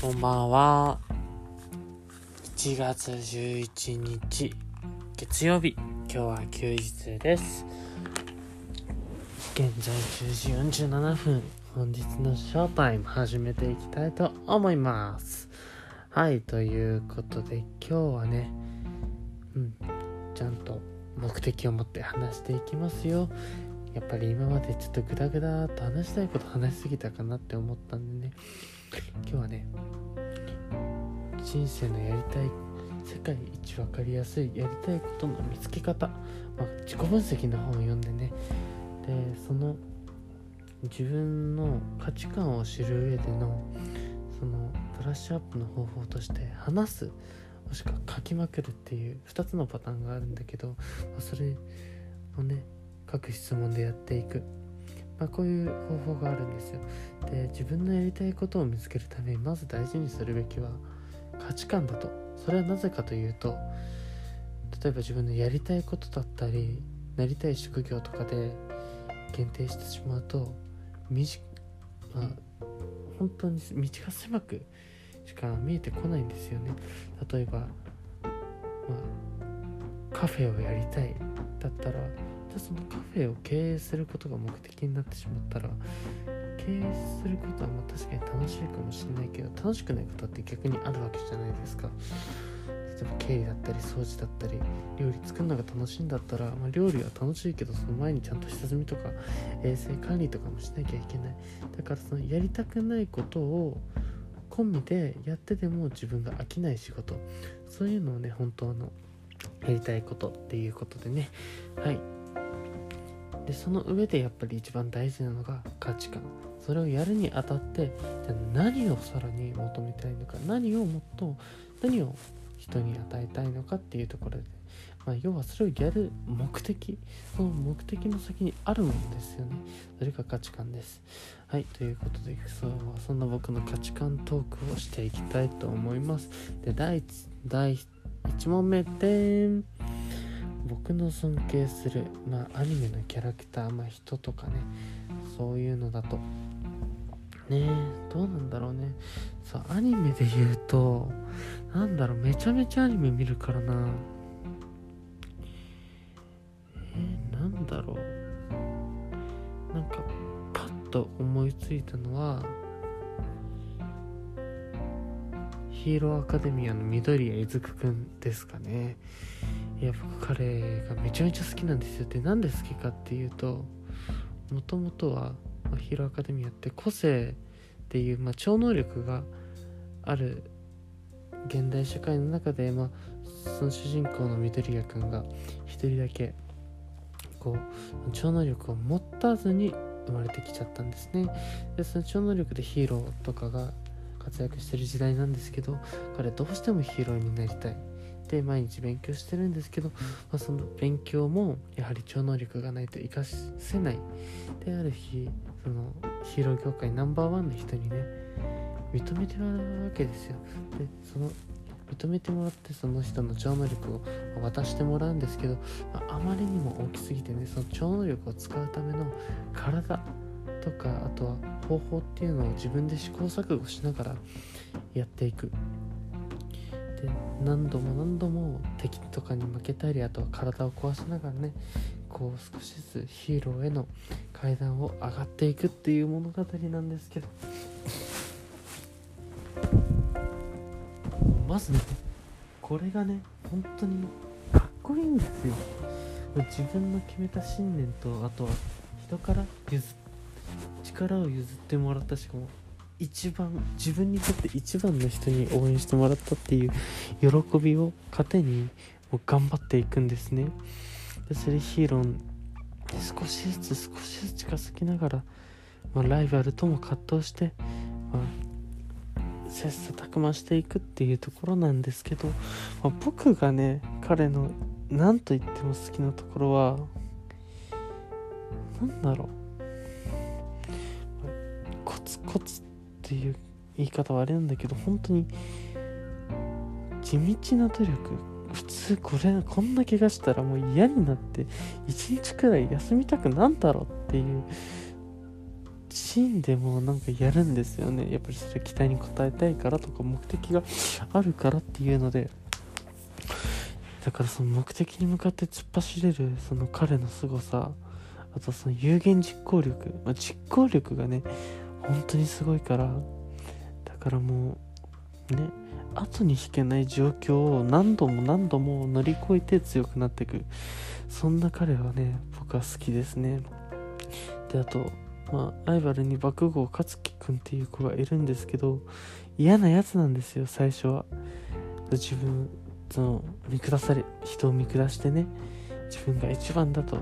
こんばんは。1月11日、月曜日。今日は休日です。現在10時47分。本日のショータイム始めていきたいと思います。はい、ということで今日はね、うん、ちゃんと目的を持って話していきますよ。やっぱり今までちょっとグダグダと話したいこと話しすぎたかなって思ったんでね。今日はね人生のやりたい世界一分かりやすいやりたいことの見つけ方、まあ、自己分析の本を読んでね。でその自分の価値観を知る上でのそのブラッシュアップの方法として話すもしくは書きまくるっていう2つのパターンがあるんだけど、まそれをね各質問でやっていく、まあ、こういう方法があるんですよ。で自分のやりたいことを見つけるためにまず大事にするべきは価値観だと。それはなぜかというと例えば自分のやりたいことだったりなりたい職業とかで限定してしまうと短まあ本当に道が狭くしか見えてこないんですよね。例えば、まあ、カフェをやりたいだったらじゃあそのカフェを経営することが目的になってしまったら経営することはまあ確かに楽しいかもしれないけど楽しくないことって逆にあるわけじゃないですか。例えば経理だったり掃除だったり料理作るのが楽しいんだったら、まあ、料理は楽しいけどその前にちゃんと下積みとか衛生管理とかもしなきゃいけない。だからそのやりたくないことを込みでやってでも自分が飽きない仕事。そういうのをね本当のやりたいことっていうことでね。はい。でその上でやっぱり一番大事なのが価値観。それをやるにあたってじゃ何をさらに求めたいのか何をもっと何を人に与えたいのかっていうところで、まあ、要はそれをやる目的その目的の先にあるものですよね。それが価値観です。はいということでそうそんな僕の価値観トークをしていきたいと思います。で第一第1問目で僕の尊敬する、まあ、アニメのキャラクター、まあ、人とかねそういうのだと。ねどうなんだろうね。そうアニメで言うとなんだろうめちゃめちゃアニメ見るからな。えー、なんだろう。なんかパッと思いついたのはヒーローアカデミアの緑谷いずくくんですかね。いや僕彼がめちゃめちゃ好きなんですよでなんで好きかっていうともともとは、ま、ヒーローアカデミアって個性っていう、まあ、超能力がある現代社会の中で、まあ、その主人公の緑谷くんが一人だけこう超能力を持たずに生まれてきちゃったんですね。でその超能力でヒーローとかが活躍してる時代なんですけど彼どうしてもヒーローになりたい。で毎日勉強してるんですけど、まあ、その勉強もやはり超能力がないと活かせないである日そのヒーロー業界ナンバーワンの人にね認めてもらうわけですよ。でその認めてもらってその人の超能力を渡してもらうんですけど、まあ、あまりにも大きすぎてねその超能力を使うための体とかあとは方法っていうのを自分で試行錯誤しながらやっていく。で何度も何度も敵とかに負けたりあとは体を壊しながらねこう少しずつヒーローへの階段を上がっていくっていう物語なんですけど。まずねこれがね本当にかっこいいんですよ。自分の決めた信念とあとは人から譲力を譲ってもらったしかも一番自分にとって一番の人に応援してもらったっていう喜びを糧にもう頑張っていくんですね。でそれヒーローで少しずつ少しずつ近づきながら、まあ、ライバルとも葛藤して、まあ、切磋琢磨していくっていうところなんですけど、まあ、僕がね彼の何と言っても好きなところは何だろう。コツコツっていう言い方はあれなんだけど本当に地道な努力普通これこんな怪我したらもう嫌になって一日くらい休みたくなんだろうっていうシーンでもなんかやるんですよね。やっぱりそれ期待に応えたいからとか目的があるからっていうので。だからその目的に向かって突っ走れるその彼の凄さあとその有言実行力、まあ、実行力がね本当にすごいから。だからもうね後に引けない状況を何度も何度も乗り越えて強くなっていく。そんな彼はね僕は好きですね。であとまあライバルに爆豪勝樹くんっていう子がいるんですけど嫌なやつなんですよ最初は。自分その見下され人を見下してね自分が一番だと。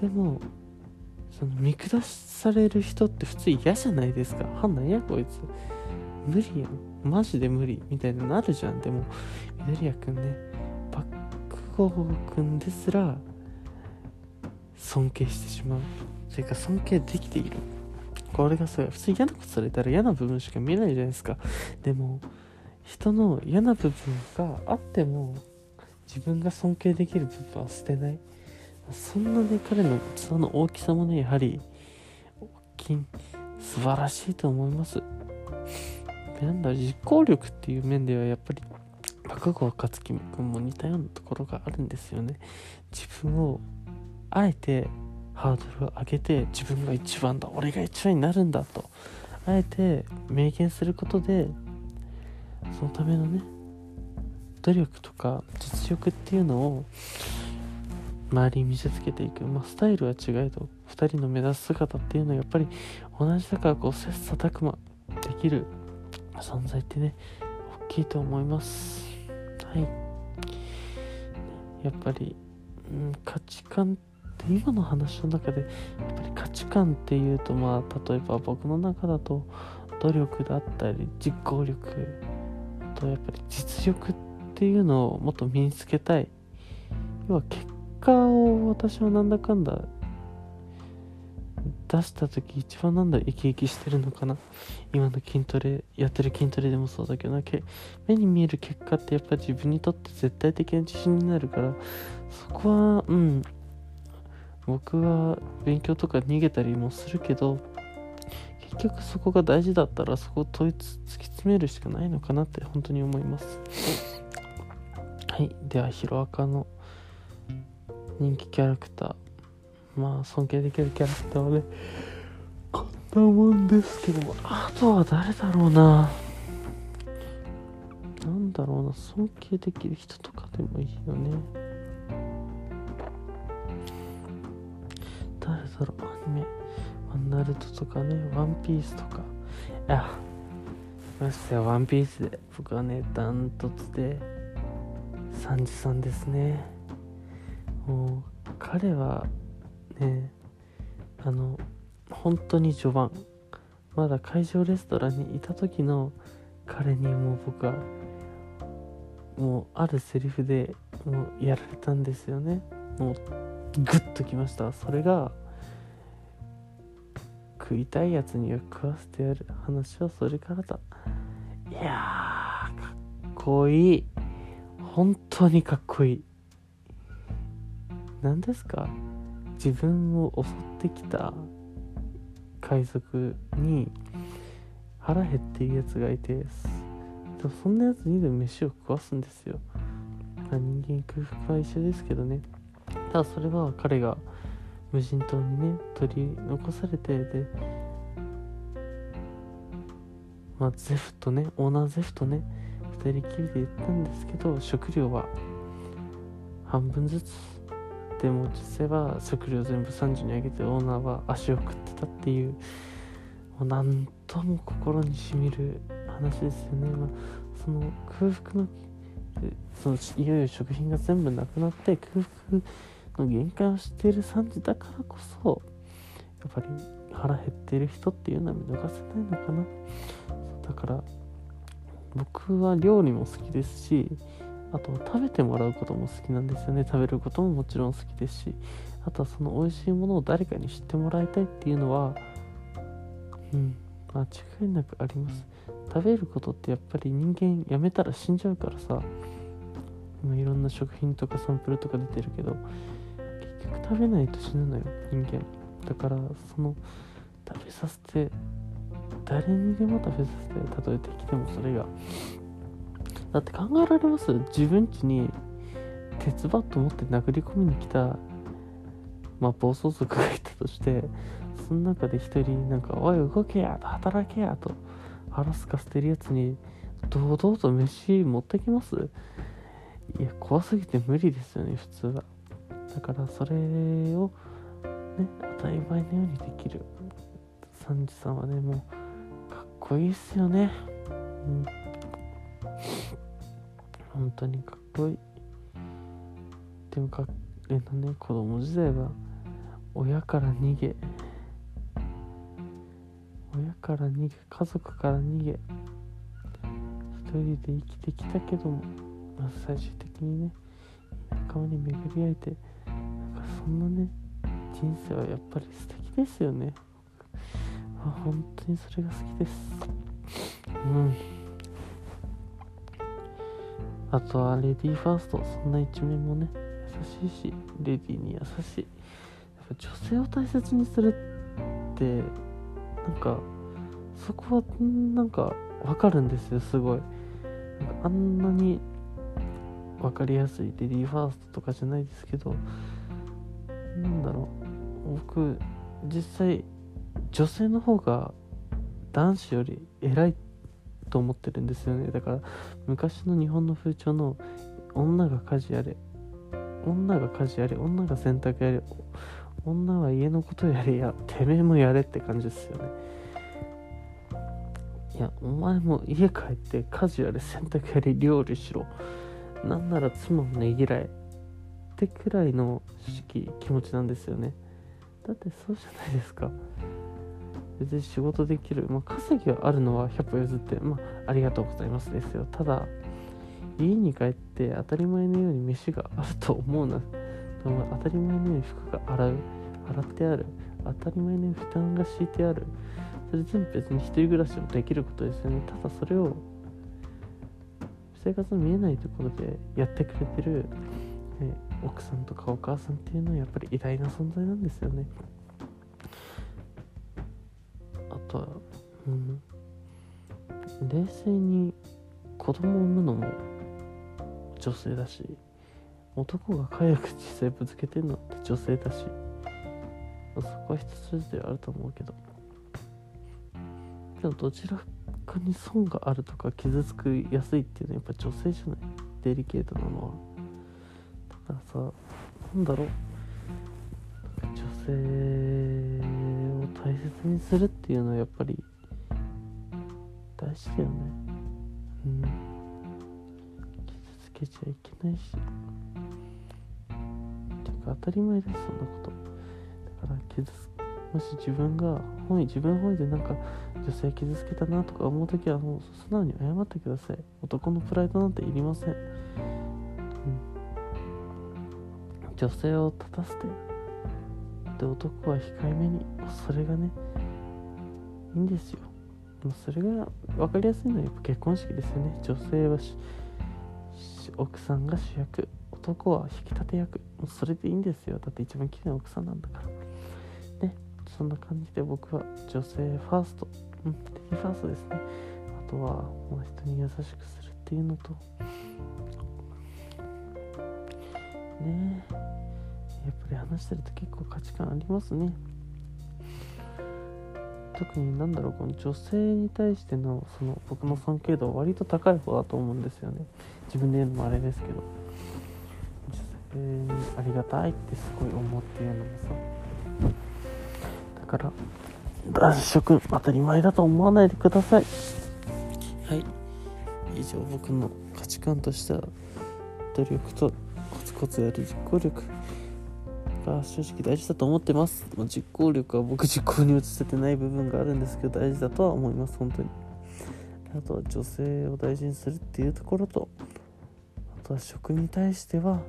でもその見下される人って普通嫌じゃないですか。はんなんやこいつ。無理やんマジで無理。みたいになるじゃん。でも緑谷くんね爆豪くんですら尊敬してしまう。それから尊敬できている。これがさ普通嫌なことされたら嫌な部分しか見えないじゃないですか。でも人の嫌な部分があっても自分が尊敬できる部分は捨てないそんなね彼の器の大きさもねやはり大きい素晴らしいと思います。なんだ実行力っていう面ではやっぱり爆豪勝樹君も似たようなところがあるんですよね。自分をあえてハードルを上げて自分が一番だ俺が一番になるんだとあえて明言することでそのためのね努力とか実力っていうのを周りに見せつけていく、まあ、スタイルは違えど2人の目指す姿っていうのはやっぱり同じだからこう切磋琢磨できる存在ってね大きいと思います。はい。やっぱり、うん、価値観って今の話の中でやっぱり価値観っていうとまあ例えば僕の中だと努力だったり実行力とやっぱり実力っていうのをもっと身につけたい。要は結果を私はなんだかんだ出した時一番なんだ生き生きしてるのかな。今の筋トレやってる筋トレでもそうだけどな。目に見える結果ってやっぱ自分にとって絶対的な自信になるからそこはうん。僕は勉強とか逃げたりもするけど結局そこが大事だったらそこを問い突き詰めるしかないのかなって本当に思います。はい。ではヒロアカの人気キャラクター。まあ尊敬できるキャラクターはねこんなもんですけども。あとは誰だろうな。なんだろうな。尊敬できる人とかでもいいよね。誰だろう。アニメ。ナルトとかね。ワンピースとか。いやましてやワンピースで。僕はねダントツで。サンジさんですね。もう彼はねあの本当に序盤まだ会場レストランにいた時の彼にもう僕はもうあるセリフでもうやられたんですよね。もうグッときました。それが食いたいやつには食わせてやる話はそれからだ。いやーかっこいい。本当にかっこいい。何ですか？自分を襲ってきた海賊に腹減っているやつがいてそんなやつにでも飯を食わすんですよ、まあ、人間空腹は一緒ですけどね。ただそれは彼が無人島にね取り残されてでまあゼフとねオーナーゼフとね2人きりで行ったんですけど食料は半分ずつでも実際は食料全部30にあげてオーナーは足を食ってたっていうもうなんとも心にしみる話ですよね、まあ、その空腹のそのいよいよ食品が全部なくなって空腹の限界を知っている3時だからこそやっぱり腹減っている人っていうのは見逃せないのかな。だから僕は料理も好きですしあと食べてもらうことも好きなんですよね。食べることももちろん好きですしあとはその美味しいものを誰かに知ってもらいたいっていうのはうん間違いなくあります。食べることってやっぱり人間やめたら死んじゃうからさいろんな食品とかサンプルとか出てるけど結局食べないと死ぬのよ人間。だからその食べさせて誰にでも食べさせてたとえ敵でもそれが。だって考えられます？自分家に鉄バット持って殴り込みに来たまあ暴走族がいたとしてその中で一人なんか「おい動けや」と「働けや」と腹すかせてるやつに堂々と飯持ってきます？いや怖すぎて無理ですよね普通は。だからそれをね当たり前のようにできる。サンジさんはねもうかっこいいっすよね。うん。本当にかっこいい。でも彼のね子供時代は親から逃げ。親から逃げ家族から逃げ。一人で生きてきたけども、まあ、最終的にね仲間に巡り会えてなんかそんなね人生はやっぱり素敵ですよね。あ本当にそれが好きです。うん。あとはレディーファーストそんな一面もね優しいしレディーに優しい。やっぱ女性を大切にするってなんかそこはなんか分かるんですよすごい。あんなに分かりやすいレディーファーストとかじゃないですけどなんだろう。僕実際女性の方が男子より偉いってと思ってるんですよね。だから昔の日本の風潮の女が家事やれ女が家事やれ女が洗濯やれ女は家のことやれやてめえもやれって感じですよね。いやお前も家帰って家事やれ洗濯やれ料理しろ。なんなら妻もねぎらえってくらいの式気持ちなんですよね。だってそうじゃないですか。別に仕事できる、まあ、稼ぎはあるのは100歩譲って、まあ、ありがとうございますですよ。ただ家に帰って当たり前のように飯があると思うな。当たり前のように服が洗う。洗ってある。当たり前のように負担が敷いてある。それ全部別に一人暮らしもできることですよね。ただそれを生活の見えないところでやってくれてる、ね、奥さんとかお母さんっていうのはやっぱり偉大な存在なんですよね。とうん。冷静に子供を産むのも女性だし男が早く実際ぶつけてるのって女性だしそこは一つずつであると思うけど。けどどちらかに損があるとか傷つくやすいっていうのはやっぱ女性じゃない。デリケートなのは。だからさなんだろう。女性にするっていうのはやっぱり大事だよね。うん。傷つけちゃいけないし。てか当たり前ですそんなこと。だから傷つもし自分が本意自分本位でなんか女性傷つけたなとか思う時はもう素直に謝ってください。男のプライドなんていりません、うん、女性を立たせてで男は控えめにそれがねいんですよ。もうそれが分かりやすいのはやっぱ結婚式ですよね。女性は奥さんが主役男は引き立て役。もうそれでいいんですよ。だって一番綺麗な奥さんなんだから。ね。そんな感じで僕は女性ファースト。うん。レファーストですね。あとはもう人に優しくするっていうのと。ね。えやっぱり話してると結構価値観ありますね。特になんだろうこの女性に対してのその僕の尊敬度は割と高い方だと思うんですよね。自分で言うのもあれですけど。女性にありがたいってすごい思っていうのもさ。だから男子君当たり前だと思わないでください。はい。以上僕の価値観としては努力とコツコツやる実行力。が正直大事だと思ってます。ま実行力は僕実行に移せてない部分があるんですけど大事だとは思います本当に。あとは女性を大事にするっていうところとあとは食に対しては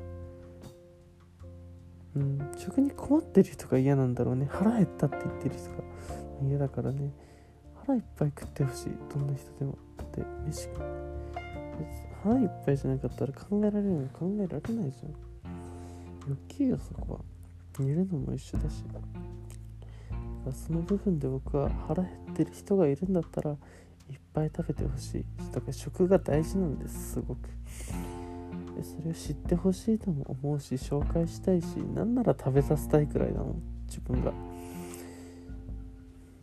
うん食に困ってる人が嫌なんだろうね。腹減ったって言ってる人が嫌だからね。腹いっぱい食ってほしい。どんな人でも。だって飯腹いっぱいじゃなかったら考えられるの考えられないじゃん。欲求よそこは。寝るのも一緒だしだその部分で僕は腹減ってる人がいるんだったらいっぱい食べてほしいだから食が大事なんですすごくでそれを知ってほしいとも思うし紹介したいしなんなら食べさせたいくらいなの自分が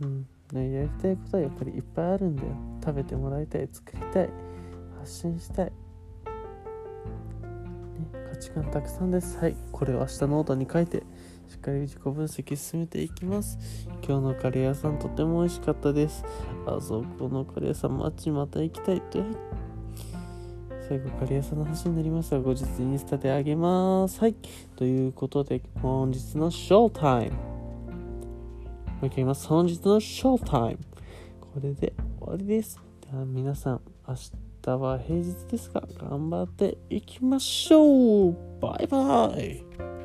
うんねやりたいことはやっぱりいっぱいあるんだよ食べてもらいたい作りたい発信したいね価値観たくさんですはいこれを明日ノートに書いてしっかり自己分析進めていきます。今日のカレー屋さんとても美味しかったです。あそこのカレー屋さんマッチまた行きたい。と最後カレー屋さんの話になりました後日インスタであげます。はい。ということで本日のショータイム。もう一回言います。本日のショータイム。これで終わりです。では皆さん明日は平日ですが頑張っていきましょう。バイバイ。